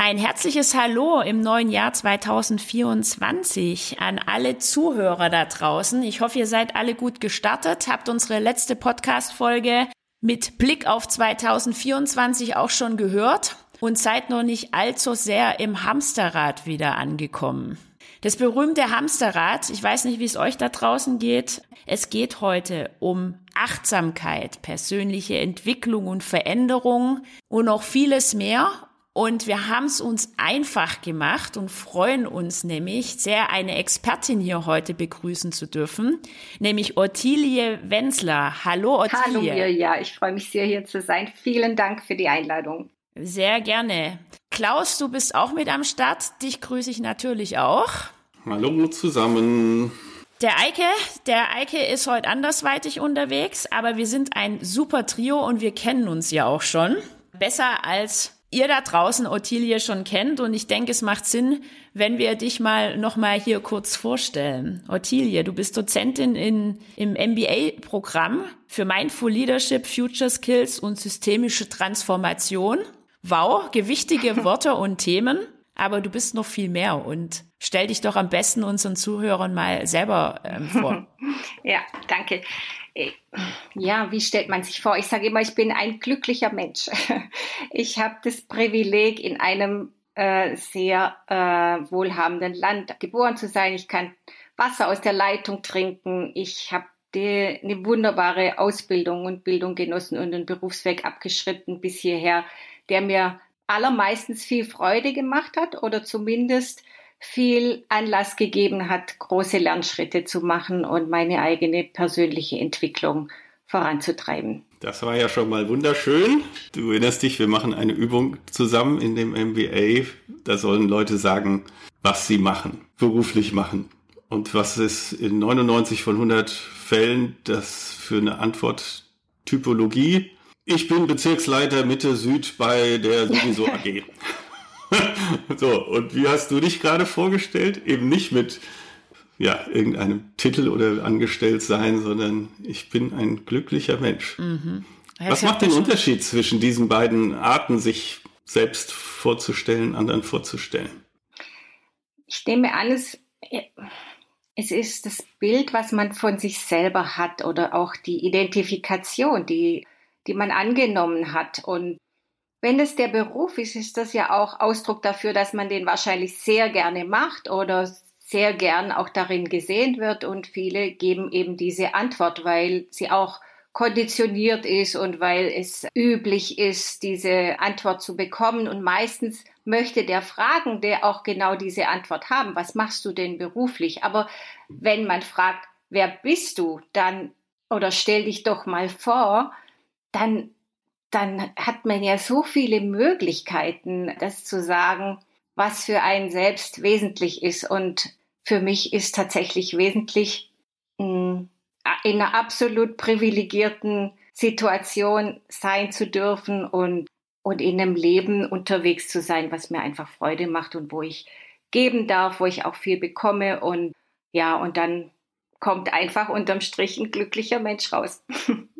Ein herzliches Hallo im neuen Jahr 2024 an alle Zuhörer da draußen. Ich hoffe, ihr seid alle gut gestartet, habt unsere letzte Podcast-Folge mit Blick auf 2024 auch schon gehört und seid noch nicht allzu sehr im Hamsterrad wieder angekommen. Das berühmte Hamsterrad, ich weiß nicht, wie es euch da draußen geht. Es geht heute um Achtsamkeit, persönliche Entwicklung und Veränderung und noch vieles mehr. Und wir haben es uns einfach gemacht und freuen uns nämlich sehr, eine Expertin hier heute begrüßen zu dürfen, nämlich Ottilie Wenzler. Hallo Ottilie. Hallo Mirja, ich freue mich sehr hier zu sein. Vielen Dank für die Einladung. Sehr gerne. Klaus, du bist auch mit am Start. Dich grüße ich natürlich auch. Hallo zusammen. Der Eike, der Eike ist heute andersweitig unterwegs, aber wir sind ein super Trio und wir kennen uns ja auch schon. Besser als ihr da draußen Ottilie schon kennt und ich denke, es macht Sinn, wenn wir dich mal noch mal hier kurz vorstellen. Ottilie, du bist Dozentin in, im MBA-Programm für Mindful Leadership, Future Skills und systemische Transformation. Wow, gewichtige Worte und Themen, aber du bist noch viel mehr und stell dich doch am besten unseren Zuhörern mal selber ähm, vor. Ja, danke. Ja, wie stellt man sich vor? Ich sage immer, ich bin ein glücklicher Mensch. Ich habe das Privileg, in einem äh, sehr äh, wohlhabenden Land geboren zu sein. Ich kann Wasser aus der Leitung trinken. Ich habe eine wunderbare Ausbildung und Bildung genossen und einen Berufsweg abgeschritten bis hierher, der mir allermeistens viel Freude gemacht hat oder zumindest viel Anlass gegeben hat, große Lernschritte zu machen und meine eigene persönliche Entwicklung voranzutreiben. Das war ja schon mal wunderschön. Du erinnerst dich, wir machen eine Übung zusammen in dem MBA. Da sollen Leute sagen, was sie machen, beruflich machen. Und was ist in 99 von 100 Fällen das für eine Antwort Typologie? Ich bin Bezirksleiter Mitte Süd bei der sowieso AG. so, und wie hast du dich gerade vorgestellt? Eben nicht mit ja, irgendeinem Titel oder angestellt sein, sondern ich bin ein glücklicher Mensch. Mhm. Was macht den Unterschied zwischen diesen beiden Arten, sich selbst vorzustellen, anderen vorzustellen? Ich nehme an, es, es ist das Bild, was man von sich selber hat oder auch die Identifikation, die, die man angenommen hat. Und wenn es der Beruf ist, ist das ja auch Ausdruck dafür, dass man den wahrscheinlich sehr gerne macht oder sehr gern auch darin gesehen wird. Und viele geben eben diese Antwort, weil sie auch konditioniert ist und weil es üblich ist, diese Antwort zu bekommen. Und meistens möchte der Fragende auch genau diese Antwort haben. Was machst du denn beruflich? Aber wenn man fragt, wer bist du, dann oder stell dich doch mal vor, dann dann hat man ja so viele Möglichkeiten, das zu sagen, was für einen selbst wesentlich ist. Und für mich ist tatsächlich wesentlich, hm, in einer absolut privilegierten Situation sein zu dürfen und, und in einem Leben unterwegs zu sein, was mir einfach Freude macht und wo ich geben darf, wo ich auch viel bekomme und ja, und dann kommt einfach unterm Strich ein glücklicher Mensch raus.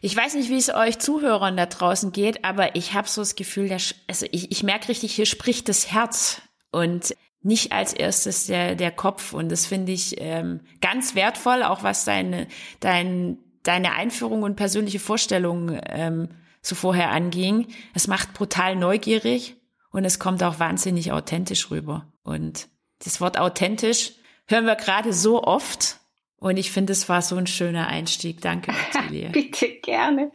Ich weiß nicht, wie es euch Zuhörern da draußen geht, aber ich habe so das Gefühl, der, also ich, ich merke richtig, hier spricht das Herz und nicht als erstes der, der Kopf. Und das finde ich ähm, ganz wertvoll, auch was deine, dein, deine Einführung und persönliche Vorstellung ähm, so vorher anging. Es macht brutal neugierig und es kommt auch wahnsinnig authentisch rüber. Und das Wort authentisch hören wir gerade so oft und ich finde, es war so ein schöner Einstieg. Danke, Ottilie. Bitte, gerne.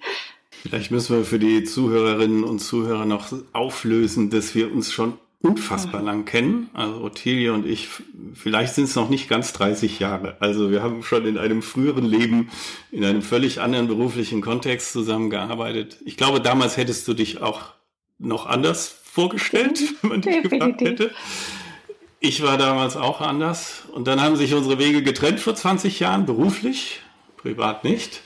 Vielleicht müssen wir für die Zuhörerinnen und Zuhörer noch auflösen, dass wir uns schon unfassbar mhm. lang kennen. Also Ottilie und ich, vielleicht sind es noch nicht ganz 30 Jahre. Also wir haben schon in einem früheren Leben, in einem völlig anderen beruflichen Kontext zusammengearbeitet. Ich glaube, damals hättest du dich auch noch anders vorgestellt, wenn man dich gefragt hätte. Ich war damals auch anders. Und dann haben sich unsere Wege getrennt vor 20 Jahren, beruflich, privat nicht.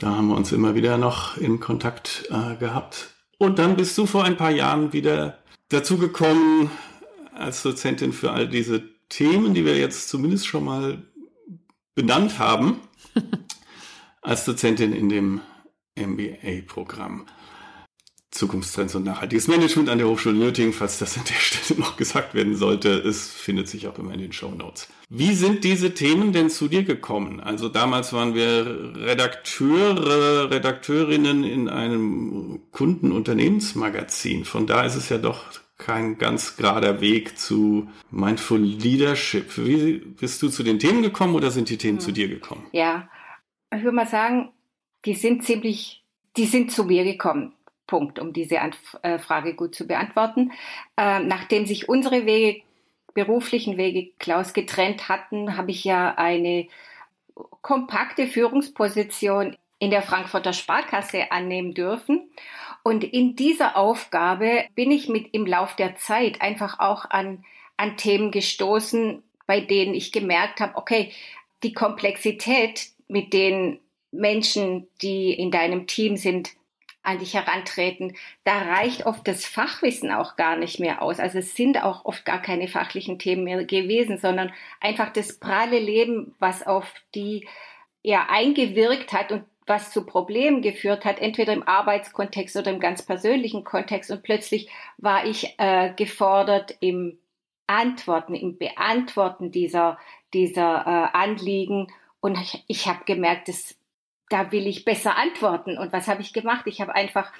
Da haben wir uns immer wieder noch in Kontakt äh, gehabt. Und dann bist du vor ein paar Jahren wieder dazu gekommen, als Dozentin für all diese Themen, die wir jetzt zumindest schon mal benannt haben. als Dozentin in dem MBA-Programm. Zukunftstrends und nachhaltiges Management an der Hochschule Nürtingen, falls das an der Stelle noch gesagt werden sollte. Es findet sich auch immer in den Show Notes. Wie sind diese Themen denn zu dir gekommen? Also damals waren wir Redakteure, Redakteurinnen in einem Kundenunternehmensmagazin. Von da ist es ja doch kein ganz gerader Weg zu Mindful Leadership. Wie bist du zu den Themen gekommen oder sind die Themen hm. zu dir gekommen? Ja, ich würde mal sagen, die sind ziemlich, die sind zu mir gekommen. Punkt, um diese äh, Frage gut zu beantworten. Ähm, nachdem sich unsere Wege, beruflichen Wege, Klaus, getrennt hatten, habe ich ja eine kompakte Führungsposition in der Frankfurter Sparkasse annehmen dürfen. Und in dieser Aufgabe bin ich mit im Lauf der Zeit einfach auch an, an Themen gestoßen, bei denen ich gemerkt habe, okay, die Komplexität, mit denen Menschen, die in deinem Team sind, an dich herantreten, da reicht oft das Fachwissen auch gar nicht mehr aus. Also es sind auch oft gar keine fachlichen Themen mehr gewesen, sondern einfach das pralle Leben, was auf die ja eingewirkt hat und was zu Problemen geführt hat, entweder im Arbeitskontext oder im ganz persönlichen Kontext. Und plötzlich war ich äh, gefordert im Antworten, im Beantworten dieser, dieser äh, Anliegen. Und ich, ich habe gemerkt, das da will ich besser antworten. Und was habe ich gemacht? Ich habe einfach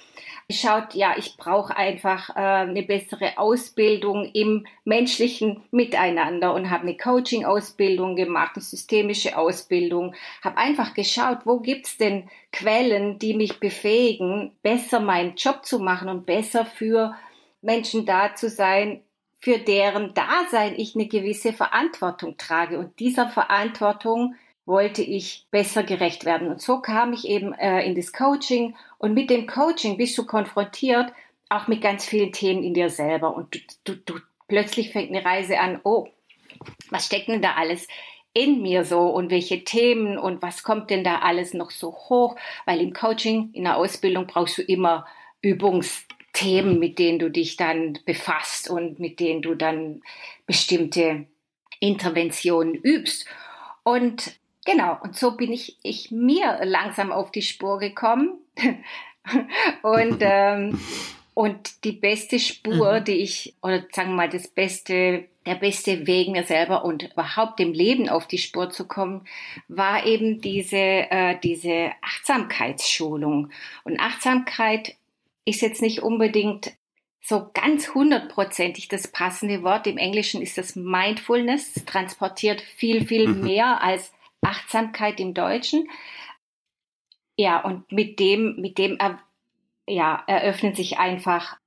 geschaut, ja, ich brauche einfach äh, eine bessere Ausbildung im menschlichen Miteinander und habe eine Coaching-Ausbildung gemacht, eine systemische Ausbildung, habe einfach geschaut, wo gibt's denn Quellen, die mich befähigen, besser meinen Job zu machen und besser für Menschen da zu sein, für deren Dasein ich eine gewisse Verantwortung trage. Und dieser Verantwortung wollte ich besser gerecht werden. Und so kam ich eben äh, in das Coaching. Und mit dem Coaching bist du konfrontiert auch mit ganz vielen Themen in dir selber. Und du, du, du plötzlich fängt eine Reise an. Oh, was steckt denn da alles in mir so und welche Themen und was kommt denn da alles noch so hoch? Weil im Coaching, in der Ausbildung brauchst du immer Übungsthemen, mit denen du dich dann befasst und mit denen du dann bestimmte Interventionen übst. Und Genau, und so bin ich, ich mir langsam auf die Spur gekommen. und, ähm, und die beste Spur, mhm. die ich, oder sagen wir mal, das beste, der beste Weg mir selber und überhaupt dem Leben auf die Spur zu kommen, war eben diese, äh, diese Achtsamkeitsschulung. Und Achtsamkeit ist jetzt nicht unbedingt so ganz hundertprozentig das passende Wort. Im Englischen ist das Mindfulness, transportiert viel, viel mhm. mehr als Achtsamkeit im Deutschen. Ja, und mit dem, mit dem, ja, eröffnet sich einfach,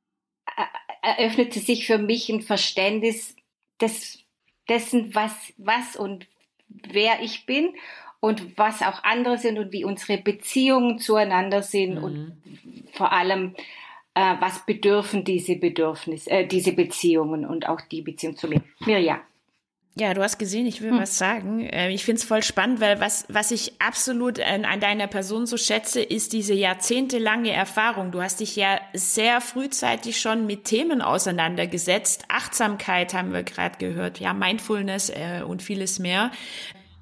eröffnete sich für mich ein Verständnis des, dessen, was, was und wer ich bin und was auch andere sind und wie unsere Beziehungen zueinander sind mhm. und vor allem, äh, was bedürfen diese Bedürfnisse, äh, diese Beziehungen und auch die Beziehung zu mir. Mirja. Ja, du hast gesehen, ich will hm. was sagen. Äh, ich finde es voll spannend, weil was, was ich absolut an, an, deiner Person so schätze, ist diese jahrzehntelange Erfahrung. Du hast dich ja sehr frühzeitig schon mit Themen auseinandergesetzt. Achtsamkeit haben wir gerade gehört, ja, Mindfulness äh, und vieles mehr,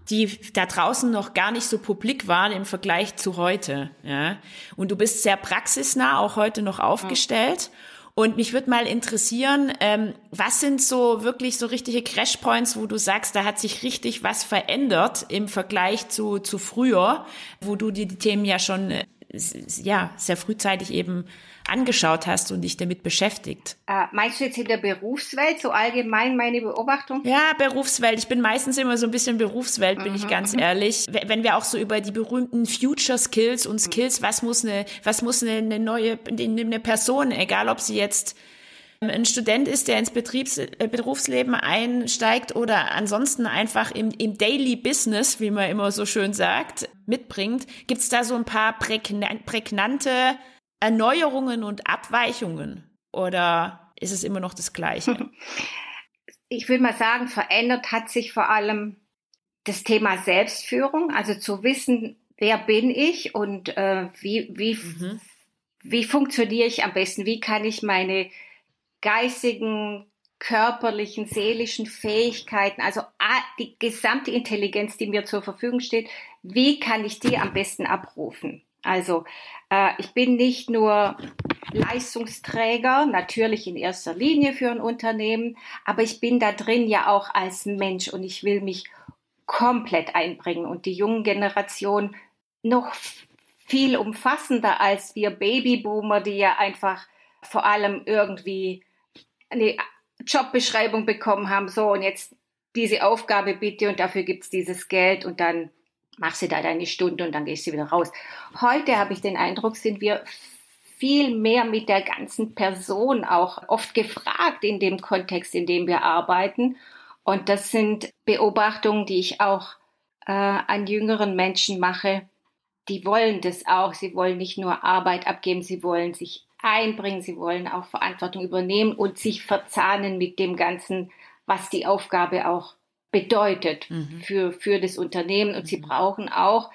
die da draußen noch gar nicht so publik waren im Vergleich zu heute. Ja. Und du bist sehr praxisnah auch heute noch aufgestellt. Hm. Und mich würde mal interessieren, ähm, was sind so wirklich so richtige Crashpoints, wo du sagst, da hat sich richtig was verändert im Vergleich zu, zu früher, wo du dir die Themen ja schon äh, ja, sehr frühzeitig eben angeschaut hast und dich damit beschäftigt. Äh, meinst du jetzt in der Berufswelt, so allgemein meine Beobachtung? Ja, Berufswelt. Ich bin meistens immer so ein bisschen Berufswelt, bin mhm. ich ganz ehrlich. Wenn wir auch so über die berühmten Future Skills und Skills, was muss eine, was muss eine, eine neue, eine Person, egal ob sie jetzt ein Student ist, der ins Betriebs äh, Berufsleben einsteigt oder ansonsten einfach im, im Daily Business, wie man immer so schön sagt, mitbringt, gibt es da so ein paar prägnante Erneuerungen und Abweichungen oder ist es immer noch das Gleiche? Ich will mal sagen, verändert hat sich vor allem das Thema Selbstführung, also zu wissen, wer bin ich und äh, wie, wie, mhm. wie funktioniere ich am besten, wie kann ich meine geistigen körperlichen, seelischen Fähigkeiten, also die gesamte Intelligenz, die mir zur Verfügung steht, wie kann ich die am besten abrufen? Also äh, ich bin nicht nur Leistungsträger, natürlich in erster Linie für ein Unternehmen, aber ich bin da drin ja auch als Mensch und ich will mich komplett einbringen und die jungen Generation noch viel umfassender als wir Babyboomer, die ja einfach vor allem irgendwie eine Jobbeschreibung bekommen haben, so und jetzt diese Aufgabe bitte und dafür gibt's dieses Geld und dann machst du da deine Stunde und dann gehst du wieder raus. Heute habe ich den Eindruck, sind wir viel mehr mit der ganzen Person auch oft gefragt in dem Kontext, in dem wir arbeiten. Und das sind Beobachtungen, die ich auch äh, an jüngeren Menschen mache. Die wollen das auch. Sie wollen nicht nur Arbeit abgeben, sie wollen sich einbringen, sie wollen auch Verantwortung übernehmen und sich verzahnen mit dem Ganzen, was die Aufgabe auch bedeutet mhm. für, für das Unternehmen. Und mhm. sie brauchen auch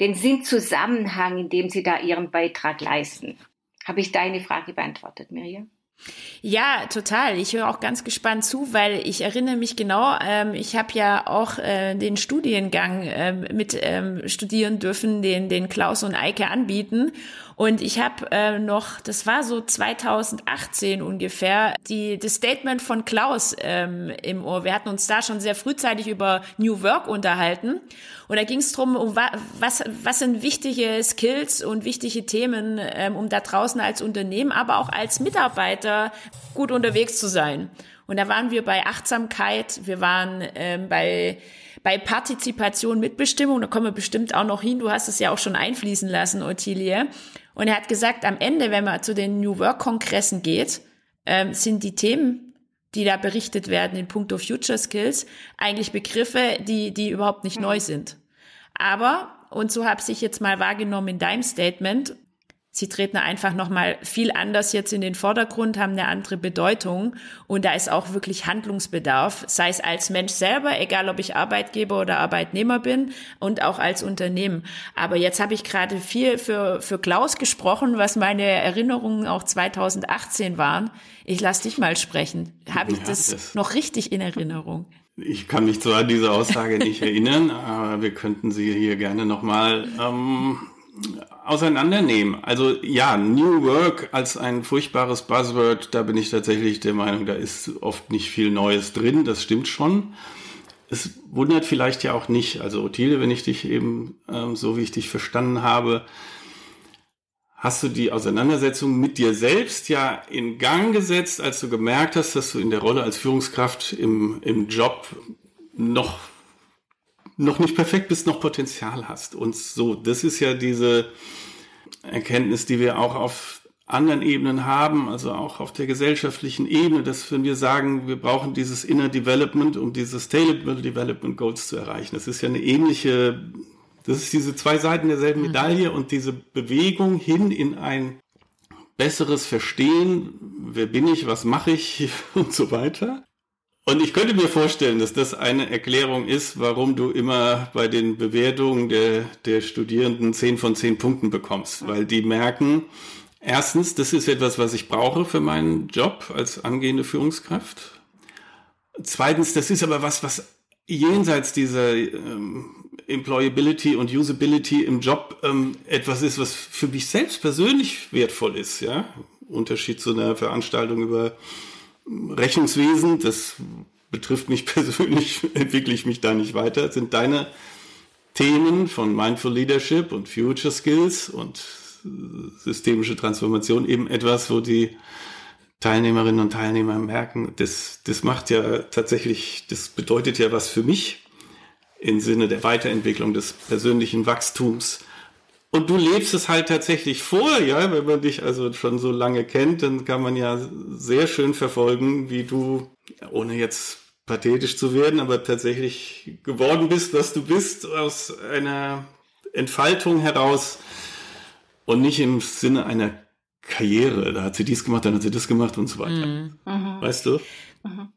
den Sinnzusammenhang, in dem sie da ihren Beitrag leisten. Habe ich deine Frage beantwortet, Miriam? Ja, total. Ich höre auch ganz gespannt zu, weil ich erinnere mich genau, ähm, ich habe ja auch äh, den Studiengang ähm, mit ähm, studieren dürfen, den, den Klaus und Eike anbieten. Und ich habe äh, noch, das war so 2018 ungefähr, die, das Statement von Klaus ähm, im Ohr. Wir hatten uns da schon sehr frühzeitig über New Work unterhalten. Und da ging es darum, um was, was sind wichtige Skills und wichtige Themen, ähm, um da draußen als Unternehmen, aber auch als Mitarbeiter gut unterwegs zu sein. Und da waren wir bei Achtsamkeit, wir waren ähm, bei bei Partizipation, Mitbestimmung, da kommen wir bestimmt auch noch hin, du hast es ja auch schon einfließen lassen, Ottilie. Und er hat gesagt, am Ende, wenn man zu den New Work-Kongressen geht, ähm, sind die Themen, die da berichtet werden in puncto Future Skills, eigentlich Begriffe, die, die überhaupt nicht mhm. neu sind. Aber, und so habe ich jetzt mal wahrgenommen in deinem Statement, sie treten einfach nochmal viel anders jetzt in den Vordergrund, haben eine andere Bedeutung und da ist auch wirklich Handlungsbedarf, sei es als Mensch selber, egal ob ich Arbeitgeber oder Arbeitnehmer bin und auch als Unternehmen. Aber jetzt habe ich gerade viel für, für Klaus gesprochen, was meine Erinnerungen auch 2018 waren. Ich lass dich mal sprechen. Habe ich ja, das, das noch richtig in Erinnerung? Ich kann mich zwar an diese Aussage nicht erinnern, aber wir könnten sie hier gerne nochmal ähm, auseinandernehmen. Also ja, New Work als ein furchtbares Buzzword, da bin ich tatsächlich der Meinung, da ist oft nicht viel Neues drin, das stimmt schon. Es wundert vielleicht ja auch nicht, also Ottilie, wenn ich dich eben ähm, so wie ich dich verstanden habe, hast du die Auseinandersetzung mit dir selbst ja in Gang gesetzt, als du gemerkt hast, dass du in der Rolle als Führungskraft im, im Job noch noch nicht perfekt bist, noch Potenzial hast. Und so, das ist ja diese Erkenntnis, die wir auch auf anderen Ebenen haben, also auch auf der gesellschaftlichen Ebene, dass wenn wir sagen, wir brauchen dieses Inner Development, um diese Sustainable Development Goals zu erreichen. Das ist ja eine ähnliche, das ist diese zwei Seiten derselben mhm. Medaille und diese Bewegung hin in ein besseres Verstehen, wer bin ich, was mache ich und so weiter. Und ich könnte mir vorstellen, dass das eine Erklärung ist, warum du immer bei den Bewertungen der, der Studierenden 10 von 10 Punkten bekommst, weil die merken, erstens, das ist etwas, was ich brauche für meinen Job als angehende Führungskraft. Zweitens, das ist aber was, was jenseits dieser ähm, Employability und Usability im Job ähm, etwas ist, was für mich selbst persönlich wertvoll ist, ja. Unterschied zu einer Veranstaltung über Rechnungswesen, das betrifft mich persönlich, entwickle ich mich da nicht weiter, sind deine Themen von Mindful Leadership und Future Skills und systemische Transformation eben etwas, wo die Teilnehmerinnen und Teilnehmer merken, das, das macht ja tatsächlich, das bedeutet ja was für mich im Sinne der Weiterentwicklung des persönlichen Wachstums und du lebst es halt tatsächlich vor, ja, wenn man dich also schon so lange kennt, dann kann man ja sehr schön verfolgen, wie du, ohne jetzt pathetisch zu werden, aber tatsächlich geworden bist, was du bist, aus einer Entfaltung heraus und nicht im Sinne einer Karriere. Da hat sie dies gemacht, dann hat sie das gemacht und so weiter. Mhm. Weißt du? Mhm.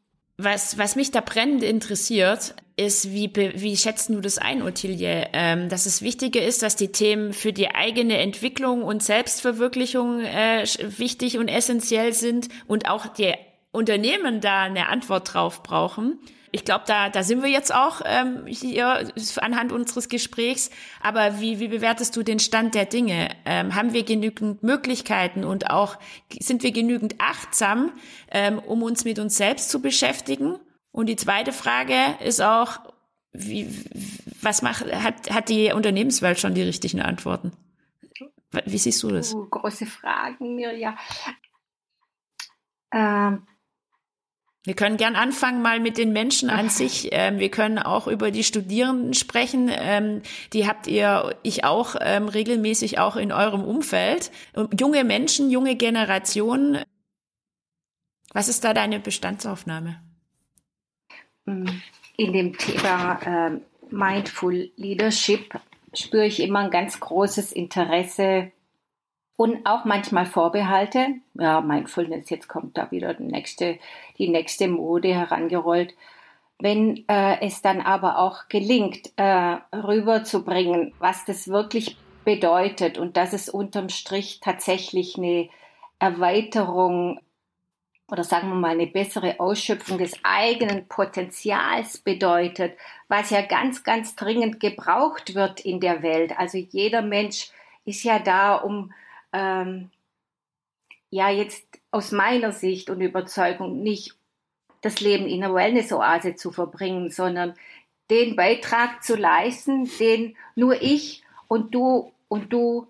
Was, was mich da brennend interessiert, ist, wie, wie schätzt du das ein, Ottilie? Ähm, dass es wichtiger ist, dass die Themen für die eigene Entwicklung und Selbstverwirklichung äh, wichtig und essentiell sind und auch die Unternehmen da eine Antwort drauf brauchen. Ich glaube, da, da sind wir jetzt auch ähm, hier anhand unseres Gesprächs. Aber wie, wie bewertest du den Stand der Dinge? Ähm, haben wir genügend Möglichkeiten und auch sind wir genügend achtsam, ähm, um uns mit uns selbst zu beschäftigen? Und die zweite Frage ist auch, wie, was macht, hat, hat die Unternehmenswelt schon die richtigen Antworten? Wie siehst du das? Uh, große Fragen, Mirja. Ähm, wir können gern anfangen mal mit den Menschen an sich. Ähm, wir können auch über die Studierenden sprechen. Ähm, die habt ihr, ich auch, ähm, regelmäßig auch in eurem Umfeld. Junge Menschen, junge Generationen. Was ist da deine Bestandsaufnahme? In dem Thema äh, Mindful Leadership spüre ich immer ein ganz großes Interesse und auch manchmal Vorbehalte. Ja, Mindfulness, jetzt kommt da wieder die nächste, die nächste Mode herangerollt. Wenn äh, es dann aber auch gelingt, äh, rüberzubringen, was das wirklich bedeutet und dass es unterm Strich tatsächlich eine Erweiterung oder sagen wir mal eine bessere Ausschöpfung des eigenen Potenzials bedeutet, was ja ganz, ganz dringend gebraucht wird in der Welt. Also jeder Mensch ist ja da, um ähm, ja jetzt aus meiner Sicht und Überzeugung nicht das Leben in einer Wellness-Oase zu verbringen, sondern den Beitrag zu leisten, den nur ich und du und du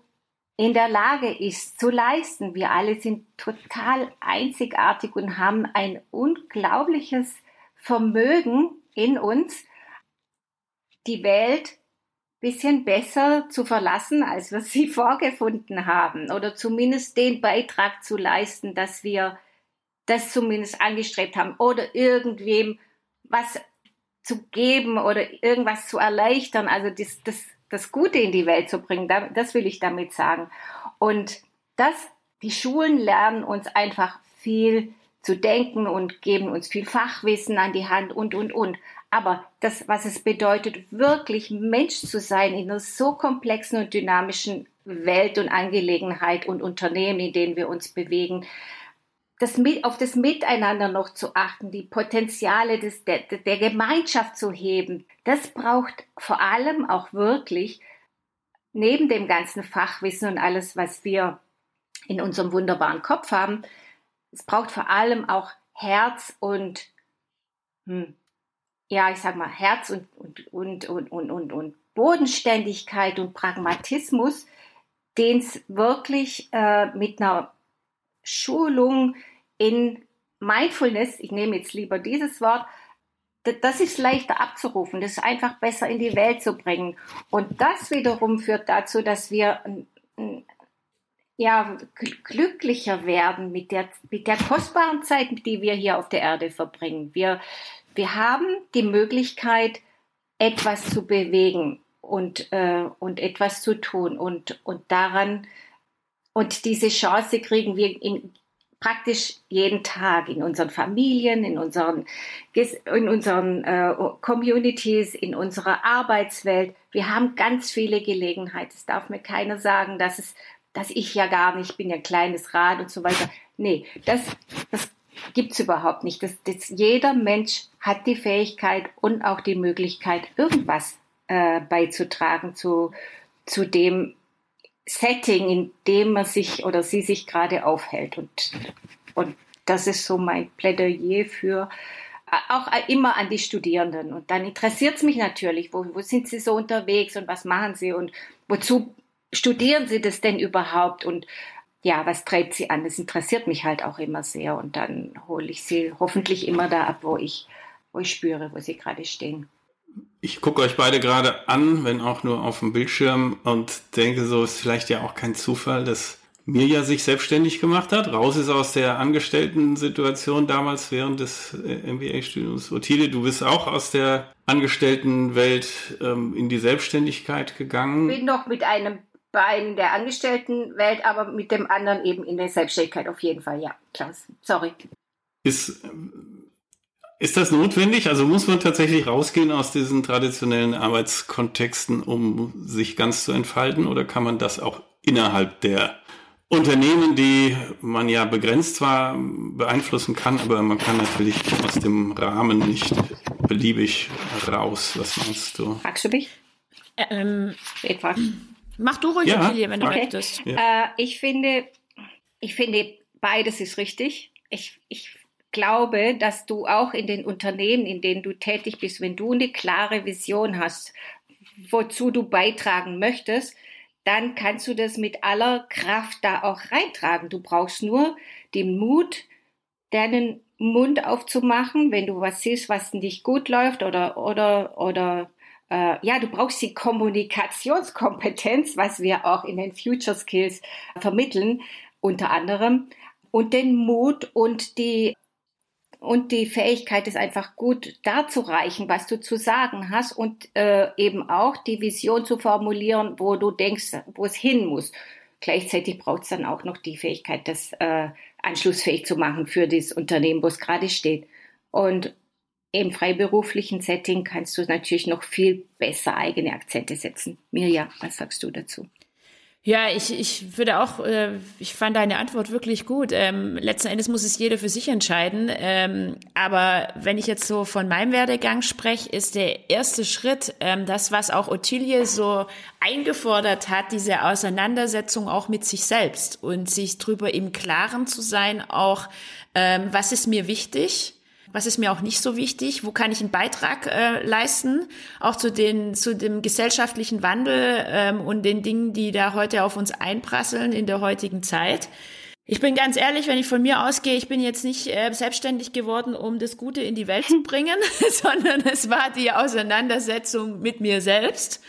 in der Lage ist zu leisten. Wir alle sind total einzigartig und haben ein unglaubliches Vermögen in uns, die Welt bisschen besser zu verlassen, als wir sie vorgefunden haben. Oder zumindest den Beitrag zu leisten, dass wir das zumindest angestrebt haben. Oder irgendwem was zu geben oder irgendwas zu erleichtern. Also das, das, das Gute in die Welt zu bringen. Das will ich damit sagen. Und das, die Schulen lernen uns einfach viel zu denken und geben uns viel Fachwissen an die Hand und, und, und. Aber das, was es bedeutet, wirklich Mensch zu sein in einer so komplexen und dynamischen Welt und Angelegenheit und Unternehmen, in denen wir uns bewegen, das mit, auf das Miteinander noch zu achten, die Potenziale des, der, der Gemeinschaft zu heben, das braucht vor allem auch wirklich neben dem ganzen Fachwissen und alles, was wir in unserem wunderbaren Kopf haben, es braucht vor allem auch Herz und hm, ja, ich sag mal, Herz und, und, und, und, und, und, und Bodenständigkeit und Pragmatismus, den es wirklich äh, mit einer Schulung in Mindfulness, ich nehme jetzt lieber dieses Wort, das ist leichter abzurufen, das ist einfach besser in die Welt zu bringen. Und das wiederum führt dazu, dass wir ja, glücklicher werden mit der, mit der kostbaren Zeit, die wir hier auf der Erde verbringen. Wir, wir haben die Möglichkeit, etwas zu bewegen und, äh, und etwas zu tun und, und daran, und diese Chance kriegen wir in, praktisch jeden Tag in unseren Familien, in unseren, in unseren äh, Communities, in unserer Arbeitswelt. Wir haben ganz viele Gelegenheiten. Es darf mir keiner sagen, dass es, dass ich ja gar nicht bin, ja kleines Rad und so weiter. Nee, das, das gibt's überhaupt nicht. Das, das, jeder Mensch hat die Fähigkeit und auch die Möglichkeit, irgendwas äh, beizutragen zu, zu dem Setting, in dem man sich oder sie sich gerade aufhält. Und, und das ist so mein Plädoyer für äh, auch immer an die Studierenden. Und dann interessiert es mich natürlich, wo, wo sind sie so unterwegs und was machen sie und wozu studieren sie das denn überhaupt? Und ja, was treibt sie an? Das interessiert mich halt auch immer sehr und dann hole ich sie hoffentlich immer da ab, wo ich, wo ich spüre, wo sie gerade stehen. Ich gucke euch beide gerade an, wenn auch nur auf dem Bildschirm und denke so, ist vielleicht ja auch kein Zufall, dass Mirja sich selbstständig gemacht hat, raus ist aus der Angestellten-Situation damals während des äh, MBA-Studiums. Otile, du bist auch aus der Angestelltenwelt ähm, in die Selbstständigkeit gegangen. Ich bin noch mit einem Bein der Angestelltenwelt, aber mit dem anderen eben in der Selbstständigkeit auf jeden Fall, ja. Klaus, sorry. Ist, ist das notwendig? Also muss man tatsächlich rausgehen aus diesen traditionellen Arbeitskontexten, um sich ganz zu entfalten, oder kann man das auch innerhalb der Unternehmen, die man ja begrenzt zwar beeinflussen kann, aber man kann natürlich aus dem Rahmen nicht beliebig raus. Was meinst du? Fragst du mich? Ähm, mach du ruhig, ja, Ophelia, wenn du okay. möchtest. Ja. Äh, ich finde, ich finde, beides ist richtig. Ich, ich glaube, dass du auch in den Unternehmen, in denen du tätig bist, wenn du eine klare Vision hast, wozu du beitragen möchtest, dann kannst du das mit aller Kraft da auch reintragen. Du brauchst nur den Mut, deinen Mund aufzumachen, wenn du was siehst, was nicht gut läuft oder oder oder äh, ja, du brauchst die Kommunikationskompetenz, was wir auch in den Future Skills vermitteln, unter anderem, und den Mut und die und die Fähigkeit, es einfach gut darzureichen, was du zu sagen hast und äh, eben auch die Vision zu formulieren, wo du denkst, wo es hin muss. Gleichzeitig braucht es dann auch noch die Fähigkeit, das äh, anschlussfähig zu machen für das Unternehmen, wo es gerade steht. Und im freiberuflichen Setting kannst du natürlich noch viel besser eigene Akzente setzen. Mirja, was sagst du dazu? Ja, ich, ich würde auch, äh, ich fand deine Antwort wirklich gut. Ähm, letzten Endes muss es jeder für sich entscheiden. Ähm, aber wenn ich jetzt so von meinem Werdegang spreche, ist der erste Schritt, ähm, das, was auch Ottilie so eingefordert hat, diese Auseinandersetzung auch mit sich selbst und sich drüber im Klaren zu sein, auch, ähm, was ist mir wichtig? Was ist mir auch nicht so wichtig, wo kann ich einen Beitrag äh, leisten, auch zu den zu dem gesellschaftlichen Wandel ähm, und den Dingen, die da heute auf uns einprasseln in der heutigen Zeit. Ich bin ganz ehrlich, wenn ich von mir ausgehe, ich bin jetzt nicht äh, selbstständig geworden, um das Gute in die Welt zu bringen, sondern es war die Auseinandersetzung mit mir selbst.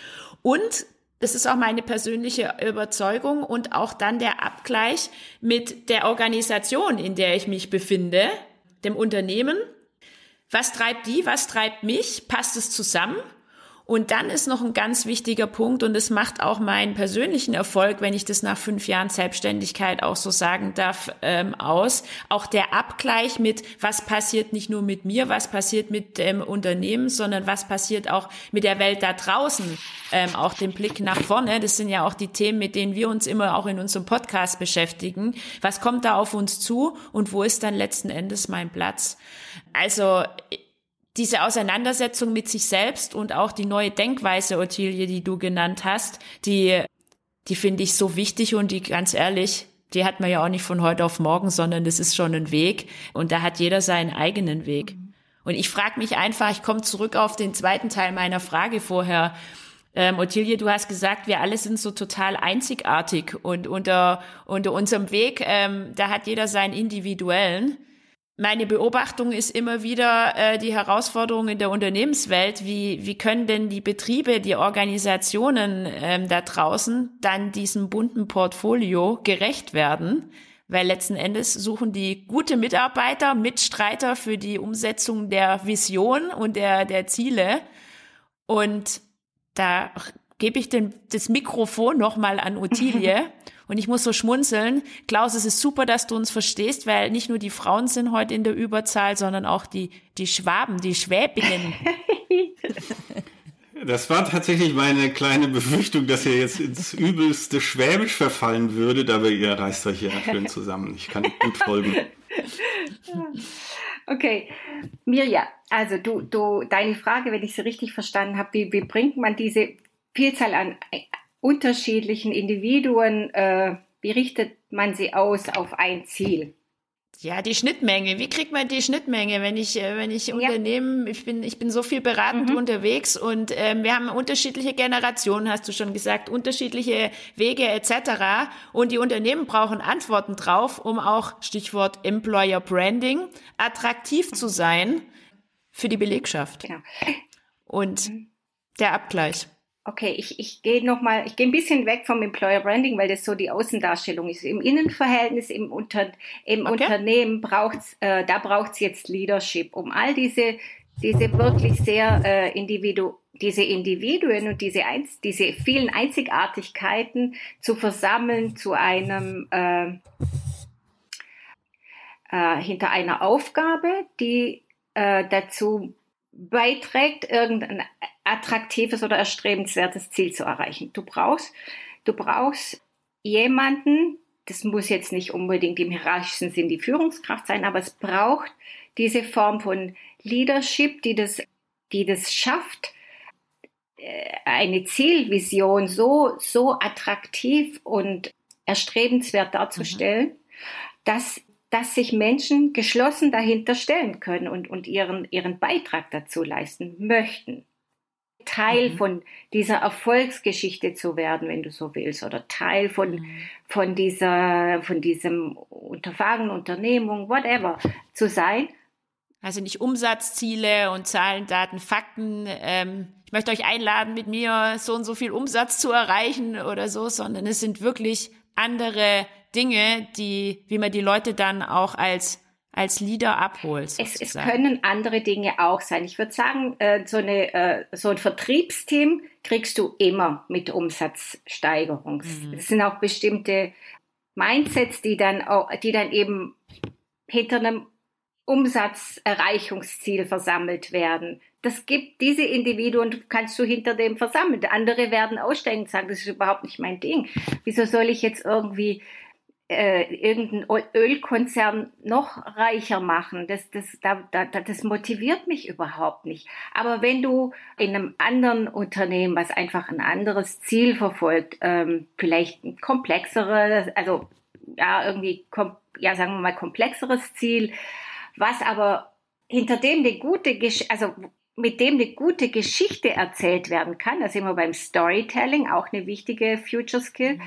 Und das ist auch meine persönliche Überzeugung und auch dann der Abgleich mit der Organisation, in der ich mich befinde, dem Unternehmen. Was treibt die? Was treibt mich? Passt es zusammen? Und dann ist noch ein ganz wichtiger Punkt und es macht auch meinen persönlichen Erfolg, wenn ich das nach fünf Jahren Selbstständigkeit auch so sagen darf, ähm, aus. Auch der Abgleich mit, was passiert nicht nur mit mir, was passiert mit dem Unternehmen, sondern was passiert auch mit der Welt da draußen. Ähm, auch den Blick nach vorne. Das sind ja auch die Themen, mit denen wir uns immer auch in unserem Podcast beschäftigen. Was kommt da auf uns zu und wo ist dann letzten Endes mein Platz? Also, diese Auseinandersetzung mit sich selbst und auch die neue Denkweise, Ottilie, die du genannt hast, die, die finde ich so wichtig und die ganz ehrlich, die hat man ja auch nicht von heute auf morgen, sondern das ist schon ein Weg und da hat jeder seinen eigenen Weg. Und ich frage mich einfach, ich komme zurück auf den zweiten Teil meiner Frage vorher. Ähm, Ottilie, du hast gesagt, wir alle sind so total einzigartig und unter, unter unserem Weg, ähm, da hat jeder seinen individuellen meine Beobachtung ist immer wieder äh, die Herausforderung in der Unternehmenswelt. Wie, wie können denn die Betriebe, die Organisationen ähm, da draußen dann diesem bunten Portfolio gerecht werden? Weil letzten Endes suchen die gute Mitarbeiter, Mitstreiter für die Umsetzung der Vision und der, der Ziele. Und da gebe ich den, das Mikrofon nochmal an Ottilie. Und ich muss so schmunzeln. Klaus, es ist super, dass du uns verstehst, weil nicht nur die Frauen sind heute in der Überzahl, sondern auch die, die Schwaben, die Schwäbinnen. Das war tatsächlich meine kleine Befürchtung, dass ihr jetzt ins übelste Schwäbisch verfallen würdet, aber ihr reißt euch ja schön zusammen. Ich kann gut folgen. Okay, Mirja, also du, du, deine Frage, wenn ich sie richtig verstanden habe, wie, wie bringt man diese Vielzahl an unterschiedlichen Individuen, äh, wie richtet man sie aus auf ein Ziel? Ja, die Schnittmenge. Wie kriegt man die Schnittmenge, wenn ich, äh, wenn ich ja. Unternehmen, ich bin, ich bin so viel beratend mhm. unterwegs und ähm, wir haben unterschiedliche Generationen, hast du schon gesagt, unterschiedliche Wege etc. Und die Unternehmen brauchen Antworten drauf, um auch Stichwort Employer Branding attraktiv zu sein für die Belegschaft. Genau. Und mhm. der Abgleich. Okay, ich, ich gehe nochmal, ich gehe ein bisschen weg vom Employer Branding, weil das so die Außendarstellung ist. Im Innenverhältnis, im, Unter, im okay. Unternehmen braucht's, äh, da braucht's jetzt Leadership, um all diese, diese wirklich sehr äh, individu diese Individuen und diese, Einz diese vielen Einzigartigkeiten zu versammeln zu einem äh, äh, hinter einer Aufgabe, die äh, dazu beiträgt, irgendein attraktives oder erstrebenswertes Ziel zu erreichen. Du brauchst, du brauchst jemanden, das muss jetzt nicht unbedingt im hierarchischen Sinn die Führungskraft sein, aber es braucht diese Form von Leadership, die das, die das schafft, äh, eine Zielvision so, so attraktiv und erstrebenswert darzustellen, mhm. dass, dass sich Menschen geschlossen dahinter stellen können und, und ihren, ihren Beitrag dazu leisten möchten. Teil mhm. von dieser Erfolgsgeschichte zu werden, wenn du so willst, oder Teil von, mhm. von dieser, von diesem Unterfangen, Unternehmung, whatever, zu sein. Also nicht Umsatzziele und Zahlen, Daten, Fakten. Ähm, ich möchte euch einladen, mit mir so und so viel Umsatz zu erreichen oder so, sondern es sind wirklich andere Dinge, die, wie man die Leute dann auch als als Leader abholst. Es, es können andere Dinge auch sein. Ich würde sagen, äh, so, eine, äh, so ein Vertriebsteam kriegst du immer mit Umsatzsteigerung. Mhm. Es sind auch bestimmte Mindsets, die dann, auch, die dann eben hinter einem Umsatzerreichungsziel versammelt werden. Das gibt diese Individuen, kannst du hinter dem versammeln. Andere werden aussteigen und sagen, das ist überhaupt nicht mein Ding. Wieso soll ich jetzt irgendwie äh, irgendein Ölkonzern noch reicher machen. Das, das, da, da, das motiviert mich überhaupt nicht. Aber wenn du in einem anderen Unternehmen, was einfach ein anderes Ziel verfolgt, ähm, vielleicht ein komplexeres, also ja, irgendwie, ja, sagen wir mal, komplexeres Ziel, was aber hinter dem eine gute, Gesch also mit dem eine gute Geschichte erzählt werden kann, da sind wir beim Storytelling, auch eine wichtige Future Skill, mhm.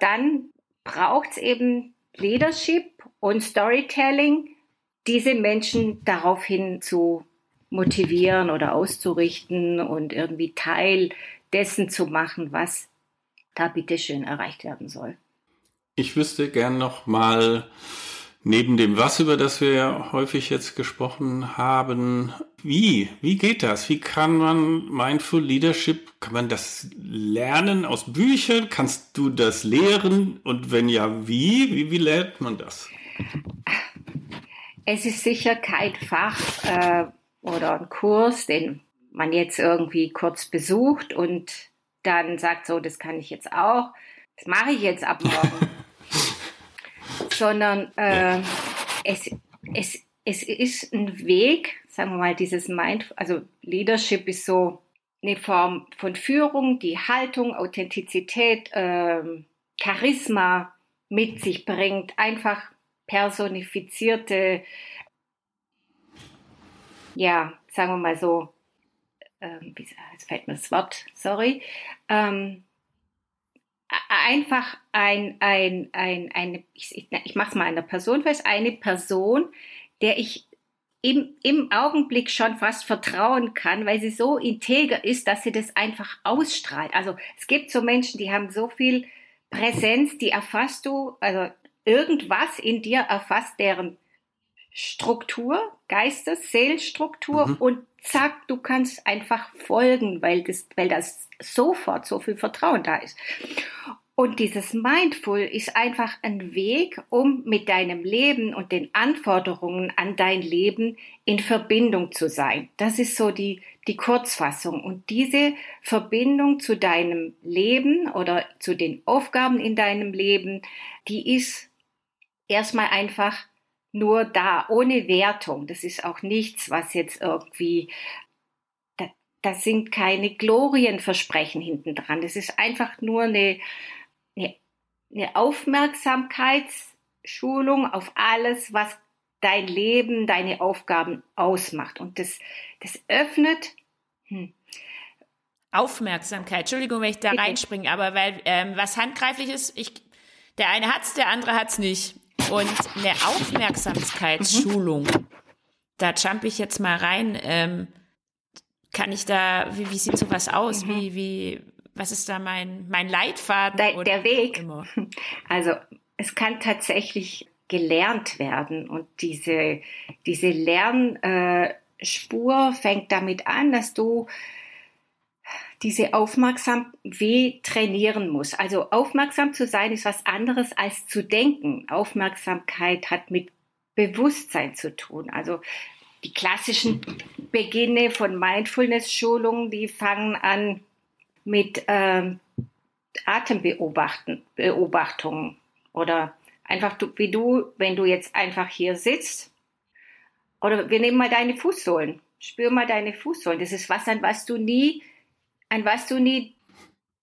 dann braucht es eben Leadership und Storytelling, diese Menschen daraufhin zu motivieren oder auszurichten und irgendwie Teil dessen zu machen, was da bitteschön erreicht werden soll. Ich wüsste gern noch mal neben dem Was, über das wir ja häufig jetzt gesprochen haben, wie? Wie geht das? Wie kann man Mindful Leadership, kann man das lernen aus Büchern? Kannst du das lehren? Und wenn ja, wie? Wie, wie lernt man das? Es ist sicher kein Fach äh, oder ein Kurs, den man jetzt irgendwie kurz besucht und dann sagt, so, das kann ich jetzt auch. Das mache ich jetzt ab morgen. Sondern äh, es, es, es ist ein Weg, sagen wir mal, dieses Mind, also Leadership ist so eine Form von Führung, die Haltung, Authentizität, ähm, Charisma mit sich bringt, einfach personifizierte, ja, sagen wir mal so, ähm, jetzt fällt mir das Wort, sorry, ähm, einfach ein, ein, ein, eine, ich, ich mache es mal einer Person fest, eine Person, der ich im, im Augenblick schon fast vertrauen kann, weil sie so integer ist, dass sie das einfach ausstrahlt. Also es gibt so Menschen, die haben so viel Präsenz, die erfasst du, also irgendwas in dir erfasst deren Struktur, Geistes, Seelenstruktur mhm. und zack, du kannst einfach folgen, weil das, weil das sofort so viel Vertrauen da ist. Und dieses Mindful ist einfach ein Weg, um mit deinem Leben und den Anforderungen an dein Leben in Verbindung zu sein. Das ist so die, die Kurzfassung. Und diese Verbindung zu deinem Leben oder zu den Aufgaben in deinem Leben, die ist erstmal einfach nur da, ohne Wertung. Das ist auch nichts, was jetzt irgendwie das sind keine Glorienversprechen hinten dran. Das ist einfach nur eine, eine, eine Aufmerksamkeitsschulung auf alles, was dein Leben, deine Aufgaben ausmacht. Und das, das öffnet. Hm. Aufmerksamkeit. Entschuldigung, wenn ich da reinspringe, aber weil ähm, was handgreiflich ist, ich, der eine hat's, der andere hat's nicht. Und eine Aufmerksamkeitsschulung, mhm. da jump ich jetzt mal rein. Ähm, kann ich da, wie, wie sieht sowas aus? Mhm. Wie, wie, was ist da mein, mein Leitfaden? Der, der Weg. Immer? Also, es kann tatsächlich gelernt werden und diese, diese Lernspur äh, fängt damit an, dass du diese Aufmerksam weh trainieren musst. Also aufmerksam zu sein ist was anderes als zu denken. Aufmerksamkeit hat mit Bewusstsein zu tun. Also die klassischen Beginne von Mindfulness-Schulungen, die fangen an mit ähm, Atembeobachtungen oder Einfach du, wie du, wenn du jetzt einfach hier sitzt, oder wir nehmen mal deine Fußsohlen. Spür mal deine Fußsohlen. Das ist was, an was du nie, an was du nie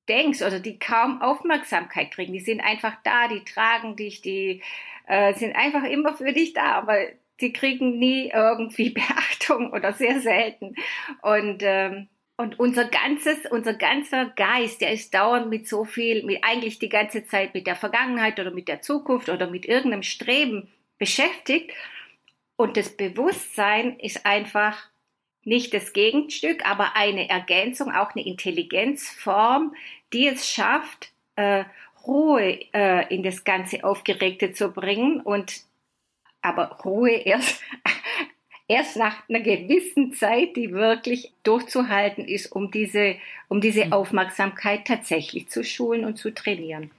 denkst oder die kaum Aufmerksamkeit kriegen. Die sind einfach da, die tragen dich, die äh, sind einfach immer für dich da, aber die kriegen nie irgendwie Beachtung oder sehr selten. Und ähm, und unser ganzes, unser ganzer Geist, der ist dauernd mit so viel, mit eigentlich die ganze Zeit mit der Vergangenheit oder mit der Zukunft oder mit irgendeinem Streben beschäftigt. Und das Bewusstsein ist einfach nicht das Gegenstück, aber eine Ergänzung, auch eine Intelligenzform, die es schafft, äh, Ruhe äh, in das ganze Aufgeregte zu bringen und aber Ruhe erst erst nach einer gewissen Zeit, die wirklich durchzuhalten ist, um diese, um diese mhm. Aufmerksamkeit tatsächlich zu schulen und zu trainieren.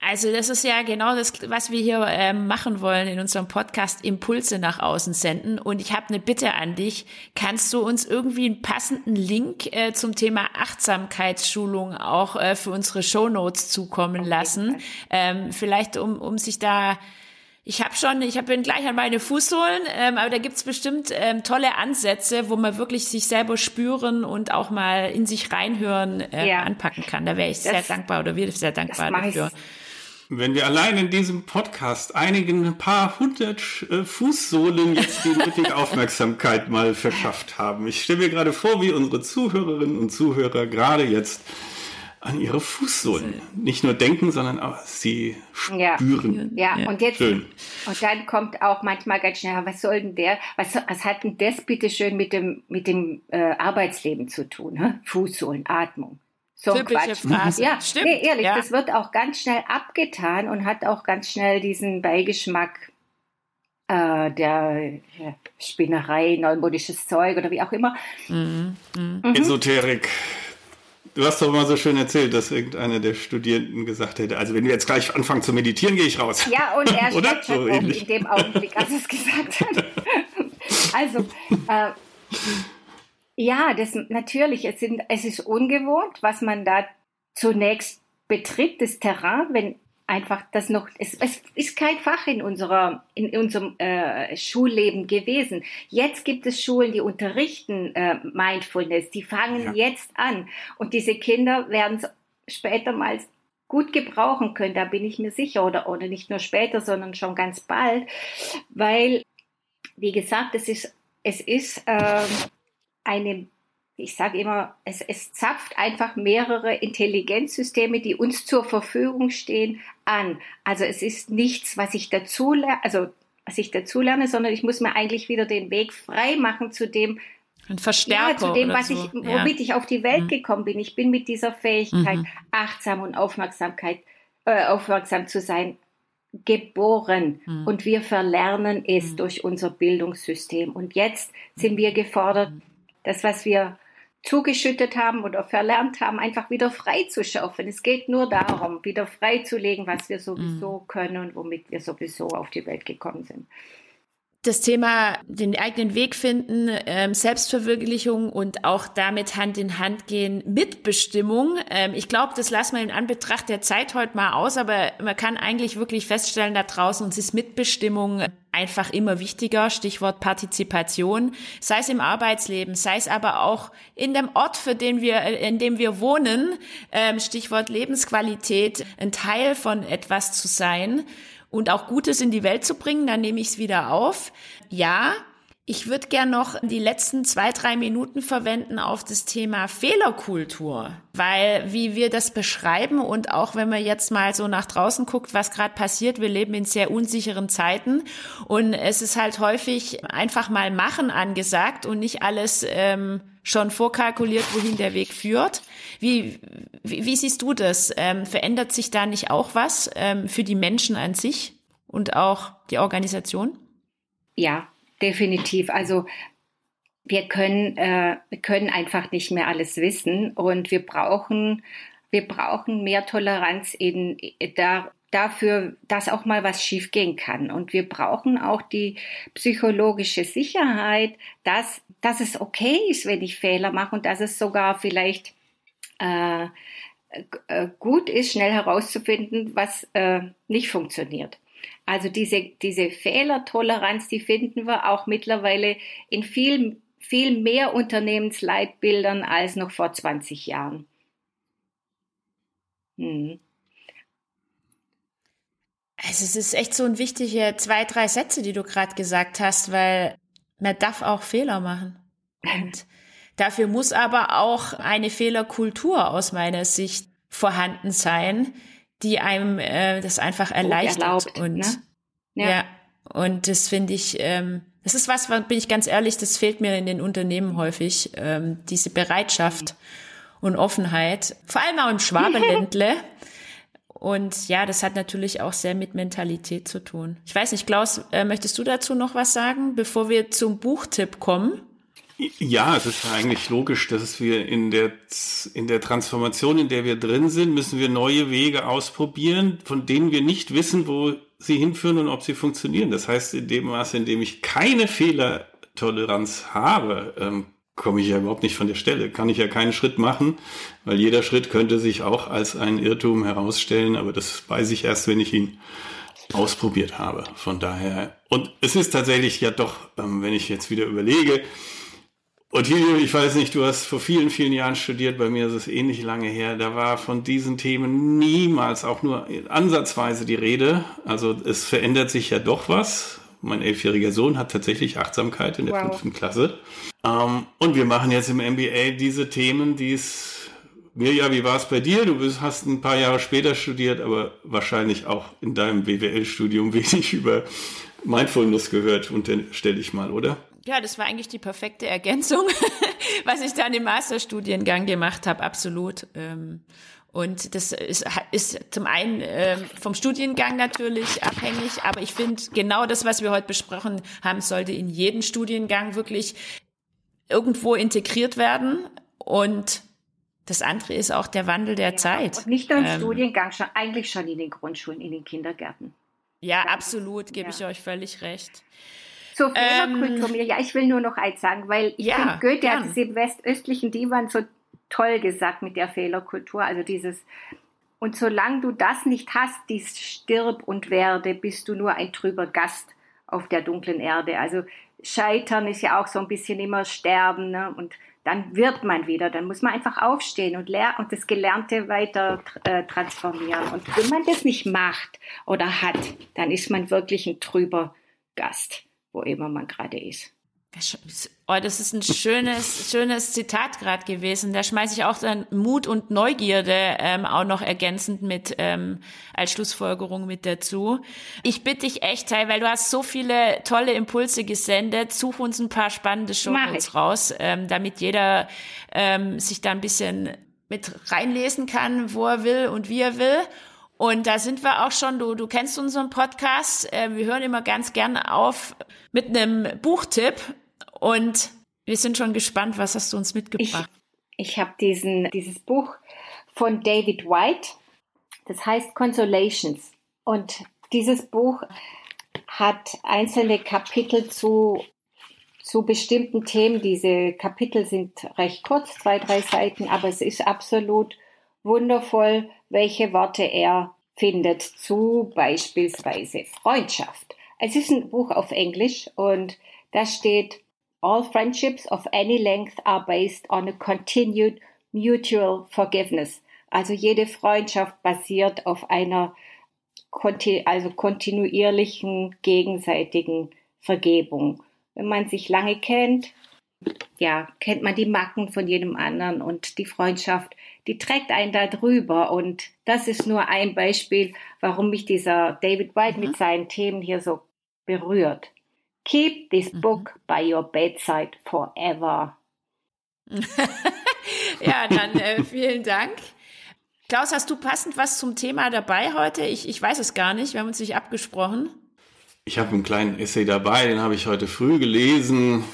Also das ist ja genau das, was wir hier äh, machen wollen in unserem Podcast, Impulse nach außen senden. Und ich habe eine Bitte an dich. Kannst du uns irgendwie einen passenden Link äh, zum Thema Achtsamkeitsschulung auch äh, für unsere Shownotes zukommen lassen? Ähm, vielleicht um, um sich da ich habe schon, ich bin gleich an meine Fußsohlen, ähm, aber da gibt's bestimmt ähm, tolle Ansätze, wo man wirklich sich selber spüren und auch mal in sich reinhören äh, ja. anpacken kann. Da wäre ich das, sehr dankbar oder wir sehr dankbar dafür. Wenn wir allein in diesem Podcast einigen paar hundert äh, Fußsohlen jetzt die nötige Aufmerksamkeit mal verschafft haben. Ich stelle mir gerade vor, wie unsere Zuhörerinnen und Zuhörer gerade jetzt an ihre Fußsohlen. Nicht nur denken, sondern auch sie spüren. Ja, ja. und jetzt, Schön. und dann kommt auch manchmal ganz schnell, was soll denn der, was, was hat denn das bitte schön mit dem, mit dem äh, Arbeitsleben zu tun? Hä? Fußsohlen, Atmung. So ein Quatsch. Phrase. Ja, Stimmt. Nee, ehrlich, ja. das wird auch ganz schnell abgetan und hat auch ganz schnell diesen Beigeschmack äh, der ja, Spinnerei, neumodisches Zeug oder wie auch immer. Mhm. Mhm. Esoterik. Du hast doch mal so schön erzählt, dass irgendeiner der Studierenden gesagt hätte, also wenn wir jetzt gleich anfangen zu meditieren, gehe ich raus. Ja, und er Oder? So in dem Augenblick, als er es gesagt hat. also, äh, ja, das natürlich, es, sind, es ist ungewohnt, was man da zunächst betritt, das Terrain, wenn einfach das noch, es, es ist kein Fach in unserer, in unserem äh, Schulleben gewesen. Jetzt gibt es Schulen, die unterrichten äh, Mindfulness, die fangen ja. jetzt an und diese Kinder werden es später mal gut gebrauchen können, da bin ich mir sicher, oder, oder nicht nur später, sondern schon ganz bald, weil, wie gesagt, es ist, es ist äh, eine ich sage immer, es, es zapft einfach mehrere Intelligenzsysteme, die uns zur Verfügung stehen, an. Also es ist nichts, was ich dazu lerne, also was ich dazu lerne, sondern ich muss mir eigentlich wieder den Weg frei machen zu dem, ein Verstärker. Ja, zu dem, was so. ich, womit ja. ich auf die Welt mhm. gekommen bin. Ich bin mit dieser Fähigkeit, mhm. achtsam und Aufmerksamkeit, äh, aufmerksam zu sein, geboren. Mhm. Und wir verlernen es mhm. durch unser Bildungssystem. Und jetzt sind wir gefordert, mhm. Das, was wir zugeschüttet haben oder verlernt haben, einfach wieder frei zu schaufeln. Es geht nur darum, wieder freizulegen, was wir sowieso mhm. können und womit wir sowieso auf die Welt gekommen sind das Thema den eigenen Weg finden, ähm, Selbstverwirklichung und auch damit Hand in Hand gehen, Mitbestimmung. Ähm, ich glaube, das lassen wir in Anbetracht der Zeit heute mal aus, aber man kann eigentlich wirklich feststellen, da draußen uns ist Mitbestimmung einfach immer wichtiger. Stichwort Partizipation, sei es im Arbeitsleben, sei es aber auch in dem Ort, für den wir, in dem wir wohnen. Ähm, Stichwort Lebensqualität, ein Teil von etwas zu sein und auch Gutes in die Welt zu bringen, dann nehme ich es wieder auf. Ja, ich würde gern noch die letzten zwei, drei Minuten verwenden auf das Thema Fehlerkultur, weil wie wir das beschreiben und auch wenn man jetzt mal so nach draußen guckt, was gerade passiert, wir leben in sehr unsicheren Zeiten und es ist halt häufig einfach mal machen angesagt und nicht alles ähm, schon vorkalkuliert, wohin der Weg führt. Wie, wie, wie siehst du das? Ähm, verändert sich da nicht auch was ähm, für die Menschen an sich und auch die Organisation? Ja, definitiv. Also wir können, äh, wir können einfach nicht mehr alles wissen und wir brauchen, wir brauchen mehr Toleranz in, da, dafür, dass auch mal was schiefgehen kann. Und wir brauchen auch die psychologische Sicherheit, dass, dass es okay ist, wenn ich Fehler mache und dass es sogar vielleicht äh, äh gut ist, schnell herauszufinden, was äh, nicht funktioniert. Also diese, diese Fehlertoleranz, die finden wir auch mittlerweile in viel, viel mehr Unternehmensleitbildern als noch vor 20 Jahren. Hm. Also es ist echt so ein wichtige zwei, drei Sätze, die du gerade gesagt hast, weil man darf auch Fehler machen. Und dafür muss aber auch eine Fehlerkultur aus meiner Sicht vorhanden sein, die einem äh, das einfach erleichtert. Erlaubt, und ne? ja. ja. und das finde ich, ähm, das ist was, bin ich ganz ehrlich, das fehlt mir in den Unternehmen häufig, ähm, diese Bereitschaft und Offenheit, vor allem auch im Schwabenländle. Und ja, das hat natürlich auch sehr mit Mentalität zu tun. Ich weiß nicht, Klaus, äh, möchtest du dazu noch was sagen, bevor wir zum Buchtipp kommen? Ja, es ist ja eigentlich logisch, dass wir in der, in der Transformation, in der wir drin sind, müssen wir neue Wege ausprobieren, von denen wir nicht wissen, wo sie hinführen und ob sie funktionieren. Das heißt, in dem Maße, in dem ich keine Fehlertoleranz habe, ähm, komme ich ja überhaupt nicht von der Stelle. Kann ich ja keinen Schritt machen, weil jeder Schritt könnte sich auch als ein Irrtum herausstellen, aber das weiß ich erst, wenn ich ihn ausprobiert habe. Von daher, und es ist tatsächlich ja doch, ähm, wenn ich jetzt wieder überlege, Ottilio, ich weiß nicht, du hast vor vielen, vielen Jahren studiert, bei mir ist es ähnlich lange her, da war von diesen Themen niemals auch nur ansatzweise die Rede. Also es verändert sich ja doch was. Mein elfjähriger Sohn hat tatsächlich Achtsamkeit in der wow. fünften Klasse. Ähm, und wir machen jetzt im MBA diese Themen, die es Mirja, wie war es bei dir? Du bist, hast ein paar Jahre später studiert, aber wahrscheinlich auch in deinem BWL-Studium wenig über Mindfulness gehört, stelle ich mal, oder? Ja, das war eigentlich die perfekte Ergänzung, was ich dann im Masterstudiengang gemacht habe, absolut. Ähm, und das ist, ist zum einen ähm, vom Studiengang natürlich abhängig, aber ich finde, genau das, was wir heute besprochen haben, sollte in jeden Studiengang wirklich irgendwo integriert werden. Und das andere ist auch der Wandel der ja, Zeit. Und nicht nur im ähm, Studiengang, schon, eigentlich schon in den Grundschulen, in den Kindergärten. Ja, absolut, gebe ja. ich euch völlig recht. Zur Fehlerkultur, ähm, ja, ich will nur noch eins sagen, weil ich ja, finde, Goethe gern. hat es im westöstlichen Divan so toll gesagt mit der Fehlerkultur, also dieses, und solange du das nicht hast, dies stirb und werde, bist du nur ein trüber Gast auf der dunklen Erde. Also Scheitern ist ja auch so ein bisschen immer Sterben, ne? und dann wird man wieder, dann muss man einfach aufstehen und, lernen und das Gelernte weiter äh, transformieren. Und wenn man das nicht macht oder hat, dann ist man wirklich ein trüber Gast wo immer man gerade ist. Oh, das ist ein schönes, schönes Zitat gerade gewesen. Da schmeiße ich auch dann Mut und Neugierde ähm, auch noch ergänzend mit ähm, als Schlussfolgerung mit dazu. Ich bitte dich echt, weil du hast so viele tolle Impulse gesendet. Such uns ein paar spannende Shownotes raus, ähm, damit jeder ähm, sich da ein bisschen mit reinlesen kann, wo er will und wie er will. Und da sind wir auch schon, du, du kennst unseren Podcast, äh, wir hören immer ganz gerne auf mit einem Buchtipp und wir sind schon gespannt, was hast du uns mitgebracht? Ich, ich habe diesen dieses Buch von David White, das heißt Consolations. Und dieses Buch hat einzelne Kapitel zu, zu bestimmten Themen. Diese Kapitel sind recht kurz, zwei, drei Seiten, aber es ist absolut wundervoll, welche Worte er findet zu beispielsweise Freundschaft. Es ist ein Buch auf Englisch und da steht, All friendships of any length are based on a continued mutual forgiveness. Also jede Freundschaft basiert auf einer also kontinuierlichen gegenseitigen Vergebung. Wenn man sich lange kennt, ja, kennt man die Macken von jedem anderen und die Freundschaft, die trägt einen da drüber. Und das ist nur ein Beispiel, warum mich dieser David White mhm. mit seinen Themen hier so berührt. Keep this mhm. book by your bedside forever. ja, dann äh, vielen Dank. Klaus, hast du passend was zum Thema dabei heute? Ich, ich weiß es gar nicht, wir haben uns nicht abgesprochen. Ich habe einen kleinen Essay dabei, den habe ich heute früh gelesen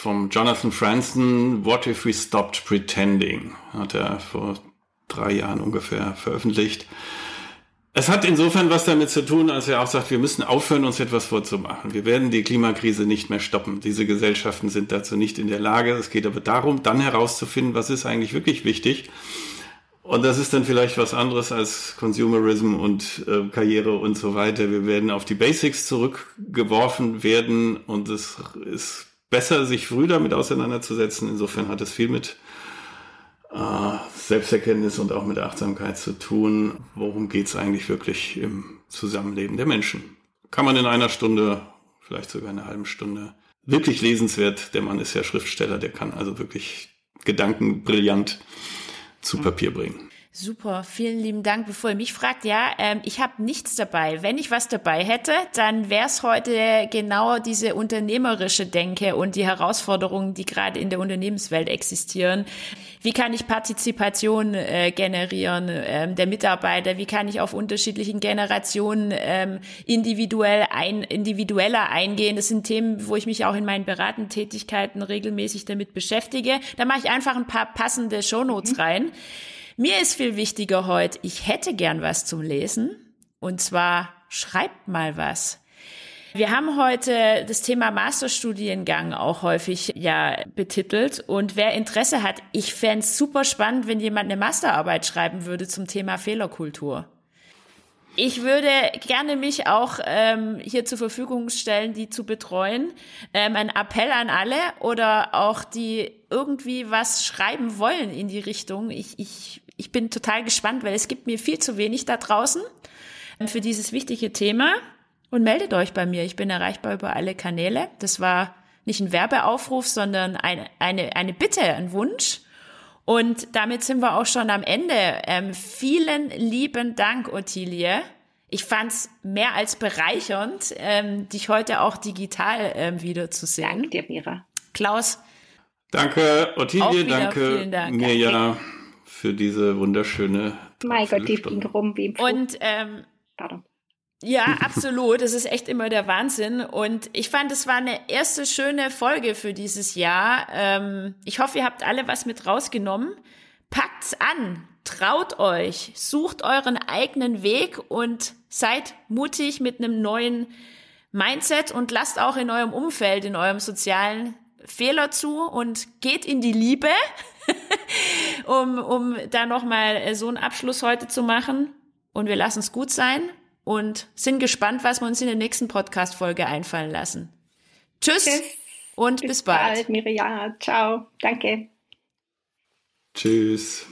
vom Jonathan Franzen, What If We Stopped Pretending, hat er vor drei Jahren ungefähr veröffentlicht. Es hat insofern was damit zu tun, als er auch sagt, wir müssen aufhören, uns etwas vorzumachen. Wir werden die Klimakrise nicht mehr stoppen. Diese Gesellschaften sind dazu nicht in der Lage. Es geht aber darum, dann herauszufinden, was ist eigentlich wirklich wichtig Und das ist dann vielleicht was anderes als Consumerism und äh, Karriere und so weiter. Wir werden auf die Basics zurückgeworfen werden und es ist besser, sich früh damit auseinanderzusetzen. Insofern hat es viel mit äh, Selbsterkenntnis und auch mit Achtsamkeit zu tun. Worum geht es eigentlich wirklich im Zusammenleben der Menschen? Kann man in einer Stunde, vielleicht sogar in einer halben Stunde, wirklich lesenswert. Der Mann ist ja Schriftsteller, der kann also wirklich Gedanken brillant zu Papier bringen. Super, vielen lieben Dank. Bevor ihr mich fragt, ja, ähm, ich habe nichts dabei. Wenn ich was dabei hätte, dann wäre es heute genau diese unternehmerische Denke und die Herausforderungen, die gerade in der Unternehmenswelt existieren. Wie kann ich Partizipation äh, generieren ähm, der Mitarbeiter? Wie kann ich auf unterschiedlichen Generationen ähm, individuell ein, individueller eingehen? Das sind Themen, wo ich mich auch in meinen beratenden Tätigkeiten regelmäßig damit beschäftige. Da mache ich einfach ein paar passende Shownotes mhm. rein. Mir ist viel wichtiger heute, ich hätte gern was zum Lesen. Und zwar schreibt mal was. Wir haben heute das Thema Masterstudiengang auch häufig ja betitelt. Und wer Interesse hat, ich fände es super spannend, wenn jemand eine Masterarbeit schreiben würde zum Thema Fehlerkultur. Ich würde gerne mich auch ähm, hier zur Verfügung stellen, die zu betreuen. Ähm, ein Appell an alle oder auch die irgendwie was schreiben wollen in die Richtung. Ich, ich ich bin total gespannt, weil es gibt mir viel zu wenig da draußen für dieses wichtige Thema. Und meldet euch bei mir. Ich bin erreichbar über alle Kanäle. Das war nicht ein Werbeaufruf, sondern eine, eine, eine Bitte, ein Wunsch. Und damit sind wir auch schon am Ende. Ähm, vielen lieben Dank, Ottilie. Ich fand's mehr als bereichernd, ähm, dich heute auch digital ähm, wiederzusehen. Danke dir, Mira. Klaus. Danke, Ottilie. Danke, Dank. Mirja für diese wunderschöne. Mein Gott, die ging rum wie im Flug. Und ähm, Pardon. Ja, absolut. Es ist echt immer der Wahnsinn. Und ich fand, es war eine erste schöne Folge für dieses Jahr. Ähm, ich hoffe, ihr habt alle was mit rausgenommen. Packt's an, traut euch, sucht euren eigenen Weg und seid mutig mit einem neuen Mindset und lasst auch in eurem Umfeld, in eurem sozialen Fehler zu und geht in die Liebe. um, um da nochmal äh, so einen Abschluss heute zu machen. Und wir lassen es gut sein und sind gespannt, was wir uns in der nächsten Podcast-Folge einfallen lassen. Tschüss, Tschüss. und bis, bis bald. bald. Miriam. Ciao. Danke. Tschüss.